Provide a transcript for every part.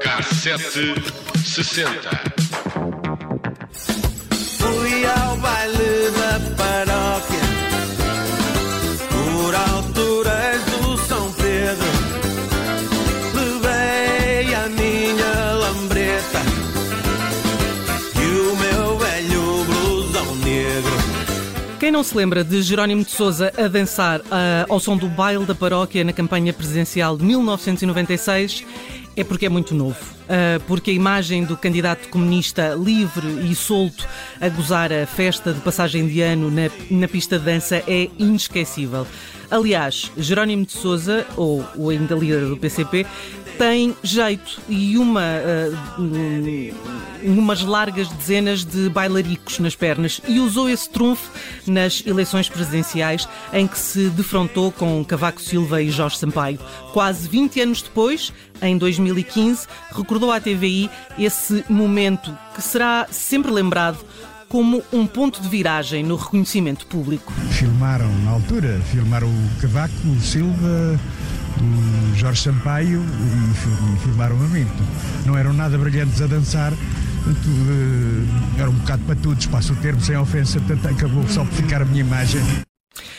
Cassete 60. Fui ao baile da paróquia por alturas do São Pedro. Levei a minha lambreta não se lembra de Jerónimo de Sousa a dançar ah, ao som do baile da paróquia na campanha presidencial de 1996 é porque é muito novo. Ah, porque a imagem do candidato comunista livre e solto a gozar a festa de passagem de ano na, na pista de dança é inesquecível. Aliás, Jerónimo de Sousa, ou ainda líder do PCP, tem jeito e uma, hum, umas largas dezenas de bailaricos nas pernas e usou esse trunfo nas eleições presidenciais em que se defrontou com Cavaco Silva e Jorge Sampaio. Quase 20 anos depois, em 2015, recordou à TVI esse momento que será sempre lembrado como um ponto de viragem no reconhecimento público. Filmaram na altura, filmaram o Cavaco, o Silva, o Jorge Sampaio e, fi- filmaram a mim. Não eram nada brilhantes a dançar, eh, era um bocado para todos, passo o termo sem ofensa, portanto acabou só por ficar a minha imagem.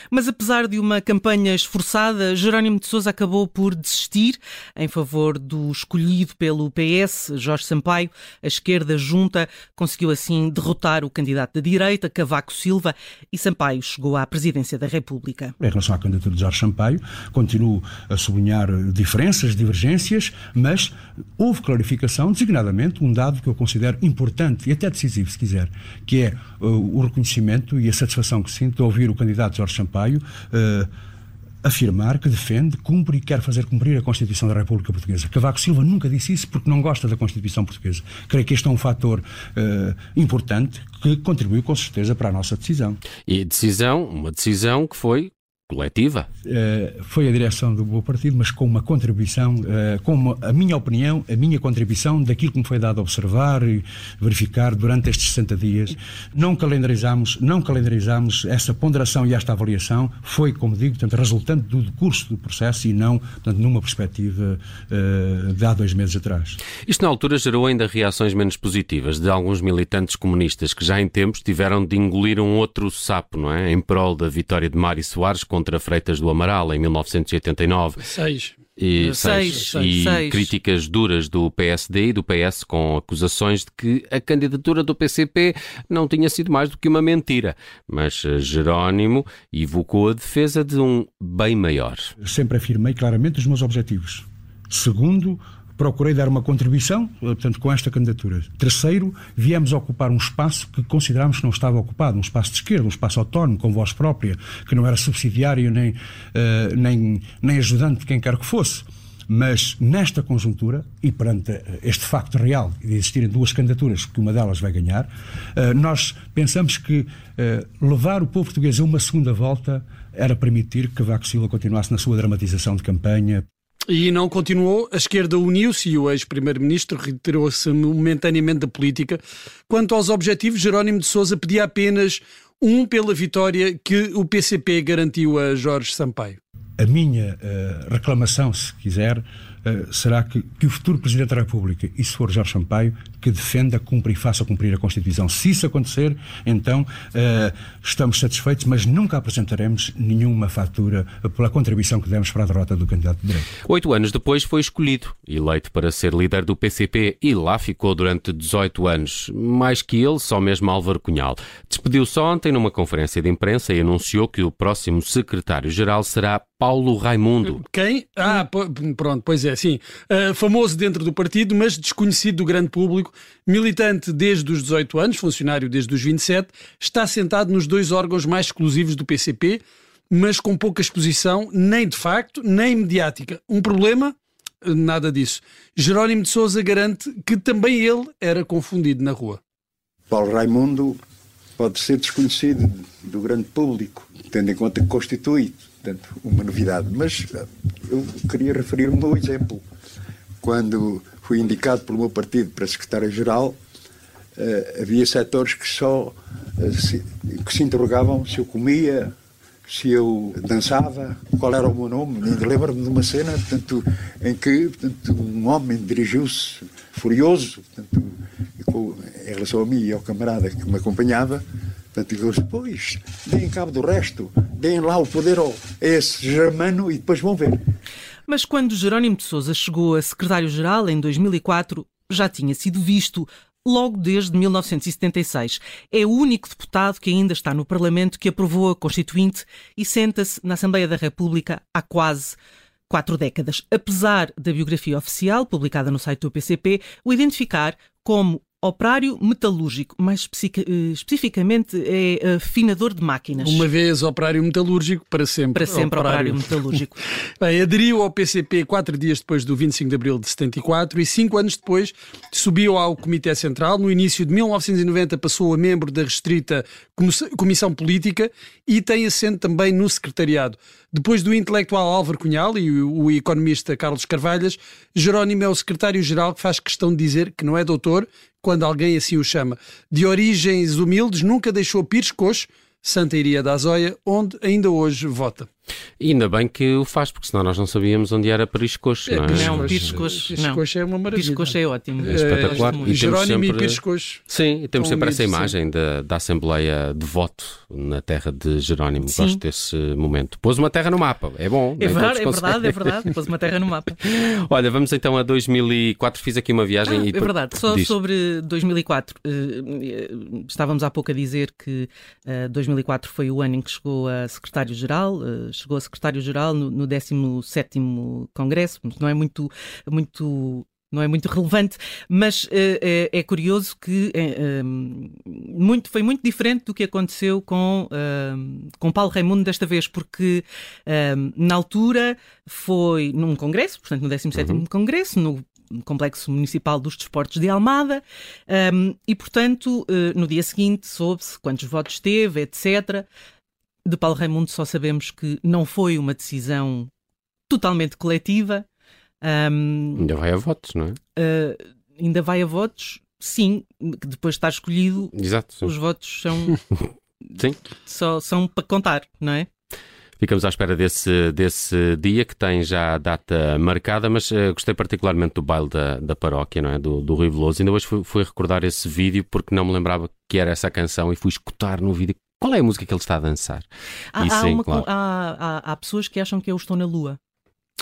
Mas apesar de uma campanha esforçada, Jerónimo de Sousa acabou por desistir em favor do escolhido pelo PS, Jorge Sampaio. A esquerda junta conseguiu assim derrotar o candidato da direita, Cavaco Silva, e Sampaio chegou à presidência da República. Em relação à candidatura de Jorge Sampaio, continuo a sublinhar diferenças, divergências, mas houve clarificação, designadamente um dado que eu considero importante e até decisivo, se quiser, que é uh, o reconhecimento e a satisfação que sinto de ouvir o candidato Jorge Sampaio uh, afirmar que defende, cumpre e quer fazer cumprir a Constituição da República Portuguesa. Cavaco Silva nunca disse isso porque não gosta da Constituição Portuguesa. Creio que este é um fator uh, importante que contribuiu com certeza para a nossa decisão. E decisão, uma decisão que foi coletiva. Uh, foi a direção do meu partido, mas com uma contribuição, uh, com uma, a minha opinião, a minha contribuição daquilo que me foi dado a observar e verificar durante estes 60 dias. Não calendarizamos, não calendarizamos essa ponderação e esta avaliação, foi, como digo, portanto, resultante do curso do processo e não portanto, numa perspectiva uh, de há dois meses atrás. Isto na altura gerou ainda reações menos positivas de alguns militantes comunistas que já em tempos tiveram de engolir um outro sapo, não é? Em prol da vitória de Mário Soares contra Freitas do Amaral em 1989. Seis. E, Seis, seis, e seis. críticas duras do PSD e do PS com acusações de que a candidatura do PCP não tinha sido mais do que uma mentira. Mas eh, Jerónimo evocou a defesa de um bem maior. Sempre afirmei claramente os meus objetivos. Segundo, procurei dar uma contribuição, eh, portanto, com esta candidatura. Terceiro, viemos ocupar um espaço que considerámos que não estava ocupado, um espaço de esquerda, um espaço autónomo, com voz própria, que não era subsidiário nem, eh, nem, nem ajudante de quem quer que fosse. Mas nesta conjuntura, e perante eh, este facto real de existirem duas candidaturas, que uma delas vai ganhar, nós pensamos que levar o povo português a uma segunda volta era permitir que Cavaco Silva continuasse na sua dramatização de campanha, E não continuou, a esquerda uniu-se e o ex-primeiro-ministro retirou-se momentaneamente da política. Quanto aos objetivos, Jerónimo de Sousa pedia apenas um pela vitória que o PCP garantiu a Jorge Sampaio. A minha eh, reclamação, se quiser, eh, será que, que o futuro Presidente da República, e se for Jorge Sampaio, que defenda, cumpra e faça cumprir a Constituição. Se isso acontecer, então eh, estamos satisfeitos, mas nunca apresentaremos nenhuma fatura pela contribuição que demos para a derrota do candidato de direito. Oito anos depois foi escolhido, eleito para ser líder do PCP e lá ficou durante 18 anos. Mais que ele, só mesmo Álvaro Cunhal. Despediu-se ontem numa conferência de imprensa e anunciou que o próximo secretário-geral será Paulo Raimundo. Quem? Ah, pronto, pois é, sim. Ah, famoso dentro do partido, mas desconhecido do grande público, militante desde os 18 anos, funcionário desde os 27, está sentado nos dois órgãos mais exclusivos do PCP, mas com pouca exposição, nem de facto, nem mediática. Um problema? Nada disso. Jerónimo de Sousa garante que também ele era confundido na rua. Paulo Raimundo pode ser desconhecido do grande público, tendo em conta que constitui, portanto, uma novidade. Mas eh, eu queria referir o meu exemplo. Quando fui indicado pelo meu partido para secretário-geral, eh, havia setores que só eh, se, que se interrogavam se eu comia, se eu dançava, qual era o meu nome. Lembro-me de uma cena portanto, em que portanto, um homem dirigiu-se furioso portanto, com, em relação a mim e ao camarada que me acompanhava. Portanto, ele disse, pois, deem cabo do resto, deem lá o poder a esse germano e depois vão ver. Mas quando Jerónimo de Sousa chegou a secretário-geral em 2004, já tinha sido visto logo desde 1976. É o único deputado que ainda está no Parlamento que aprovou a Constituinte e senta-se na Assembleia da República há quase quatro décadas. Apesar da biografia oficial, publicada no site do PCP, o identificar como operário metalúrgico, mais eh, especificamente é afinador de máquinas. Uma vez operário metalúrgico, para sempre. Para sempre operário, operário metalúrgico. Bem, aderiu ao PCP quatro dias depois do 25 de abril de 74 e cinco anos depois subiu ao Comitê Central. No início de 1990 passou a membro da restrita Comissão Política e tem assento também no Secretariado. Depois do intelectual Álvaro Cunhal e o, economista Carlos Carvalhas, Jerónimo é o secretário-geral que faz questão de dizer que não é doutor quando alguém assim o chama. De origens humildes, nunca deixou Pires Coxo, Santa Iria da Azóia, onde ainda hoje vota. E ainda bem que o faz, porque senão nós não sabíamos onde era Pires Coxo, não é? Não, Pires Coxo, não. Coxo é uma maravilha. Pires Coxo é ótimo. É espetacular. É, e Jerónimo sempre... e Pires Coxo. Sim, e temos sempre essa imagem da, da Assembleia de voto na terra de Jerónimo. Sim. Gosto desse momento. Pôs uma terra no mapa, é bom. É verdade, é verdade, é verdade. Pôs uma terra no mapa. Olha, vamos então a 2004. Fiz aqui uma viagem ah, e... É verdade, só Diz. sobre 2004. Eh, eh, estávamos há pouco a dizer que 2004 eh, foi o ano em que chegou a secretário-geral, chegou a secretário-geral geral no, no 17 Congresso, não é muito, muito não é muito relevante, mas uh, é, é, curioso que uh, muito, foi muito diferente do que aconteceu com, uh, com Paulo Raimundo desta vez, porque na altura foi num congresso, portanto no 17º uhum. Congresso, no Complexo Municipal dos Desportos de Almada, e portanto no dia seguinte soube-se quantos votos teve, etc. De Paulo Raimundo só sabemos que não foi uma decisão totalmente coletiva. Um, ainda vai a votos, não é? Uh, ainda vai a votos, sim, depois de estar escolhido, Exato, os votos são, sim. Só, são para contar, não é? Ficamos à espera desse, desse dia que tem já a data marcada, mas uh, gostei particularmente do baile da, da paróquia, não é? Do, do Rui Veloso. Ainda hoje fui, fui recordar esse vídeo porque não me lembrava que era essa canção e fui escutar no vídeo qual é a música que ele está a dançar? Há, há, sim, uma, claro. há, há, há pessoas que acham que eu estou na Lua.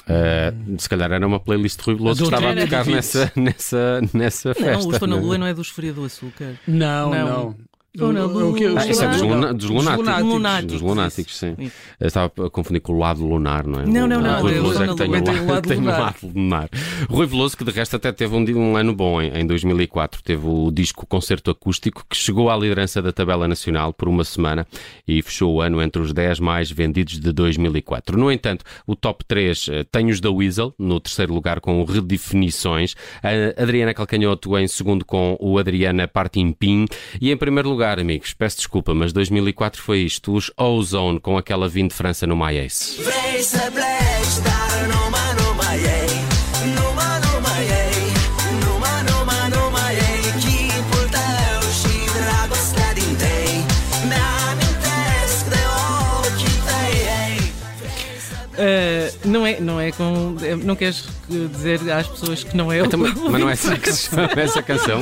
Uh, se calhar era uma playlist de Rui Veloso que estava a tocar nessa, nessa, nessa festa. Não, o Estou na Lua não é dos Fria do Açúcar. Não, não. não. Lua. Ah, isso é dos, luna, dos, lunáticos. lunáticos. Dos lunáticos, sim. sim. estava a confundir com o lado lunar, não é? Não, não, não. Rui Veloso é que tem o lado, tem lado lunar. Rui Veloso, que de resto até teve um, um ano bom em, em 2004. Teve o disco Concerto Acústico, que chegou à liderança da tabela nacional por uma semana e fechou o ano entre os 10 mais vendidos de 2004. No entanto, o top 3 eh, tem os da Weasel, no terceiro lugar com redefinições. A Adriana Calcanhoto em segundo com o Adriana Partimpim. E em primeiro lugar, amigos, peço desculpa, mas 2004 foi isto, os Ozone com aquela vinda de França no My Ace. Uh, não é, não é com. Não queres dizer às pessoas que não é. Então, mas não é assim que se chama essa canção?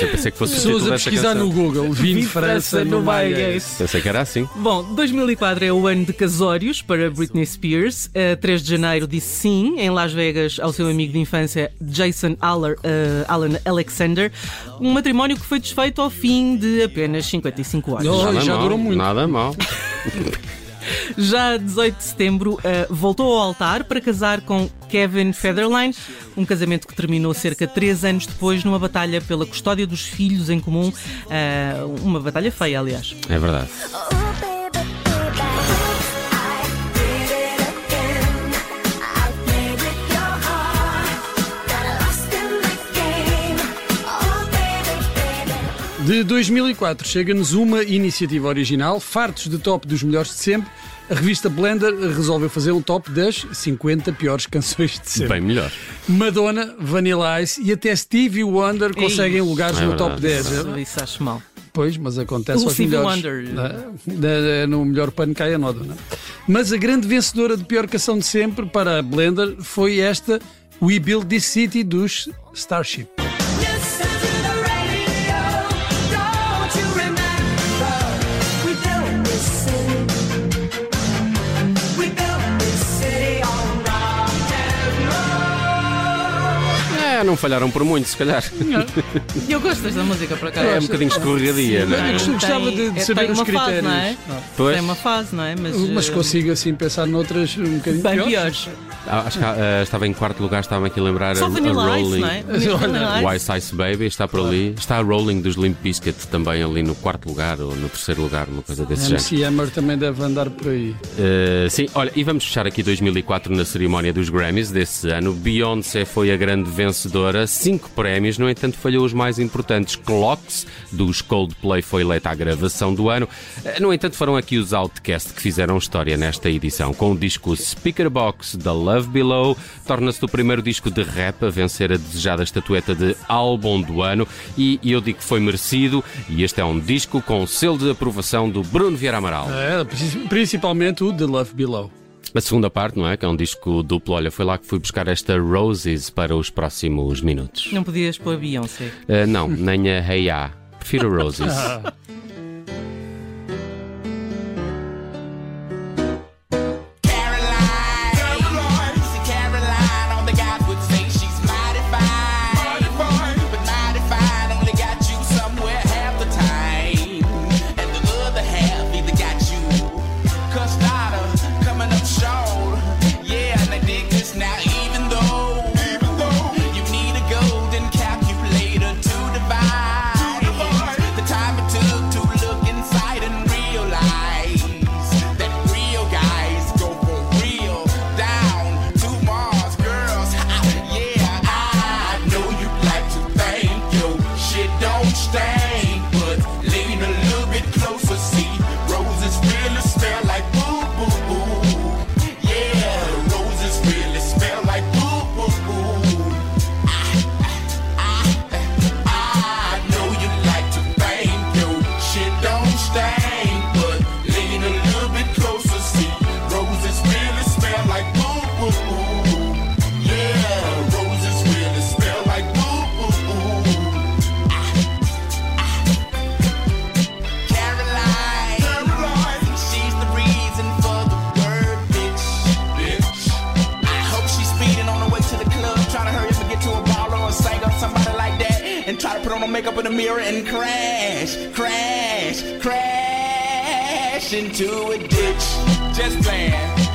Eu pensei que fosse Pessoas a pesquisar no Google, vim de França, no Maias. Pensei que era assim. Bom, 2004 é o ano de casórios para Britney Spears. A 3 de janeiro disse sim em Las Vegas ao seu amigo de infância Jason Aller, uh, Alan Alexander. Um matrimónio que foi desfeito ao fim de apenas 55 anos. Oh, já mal, durou muito. Nada mal. Já 18 de setembro uh, voltou ao altar para casar com Kevin Federline, um casamento que terminou cerca de 3 anos depois numa batalha pela custódia dos filhos em comum, uh, uma batalha feia, aliás. É verdade. De 2004 chega-nos uma iniciativa original, fartos de top dos melhores de sempre. A revista Blender resolveu fazer um top das 50 piores canções de sempre. Bem melhor. Madonna, Vanilla Ice e até Stevie Wonder conseguem lugares é no top 10. Isso acho mal. Pois, mas acontece O aos Stevie melhores. Wonder. não é? No melhor pano cai a nódoa. não é? Mas a grande vencedora de pior canção de sempre para a Blender foi esta We Build This City dos Starship. Não falharam por muito, se calhar. Eu gosto desta música para cá. É um bocadinho escorregadia, não é? Eu gostava de- de é, saber os uma Fase, critérios. não é? Pois. Tem uma fase, não é? Mas, Mas eh, consigo assim pensar noutras um bocadinho bem piores. piores. Ah, Acho que ah, estava em quarto lugar, estava aqui a lembrar Só a, a Vanilla Ice, Rolling. não é? Ice. Ice Baby está por ali. Está a Rolling dos Limp Bizkit também ali no quarto lugar ou no terceiro lugar, uma coisa desse género. MC Hammer também deve andar por aí. Uh, sim, olha, e vamos fechar aqui 2004 na cerimónia dos Grammys desse ano. Beyoncé foi a grande vencedora, cinco prémios, no entanto falhou os mais importantes. Clocks, dos Coldplay, foi eleita a gravação do ano. Uh, No entanto, foram aqui os Outcast que fizeram história nesta edição. Com o disco Speaker Box da Love Below, torna-se o primeiro disco de rap a vencer a desejada estatueta de álbum do ano. E, e eu digo que foi merecido, e este é um disco com selo de aprovação do Bruno Vieira Amaral. É, principalmente o The Love Below. A segunda parte, não é? Que é um disco duplo. Olha, foi lá que fui buscar esta Roses para os próximos minutos. Não podias pôr Beyoncé. Uh, não, nem a Hey Ya. Prefiro a Roses. try to put on her makeup in the mirror and crash, crash, crash into a ditch. Just playing.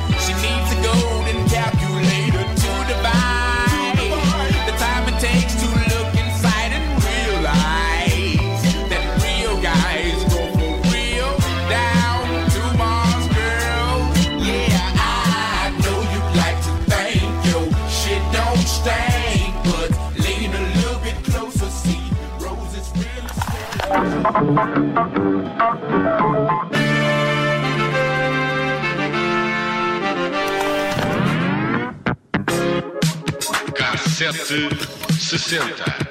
Cassete 60.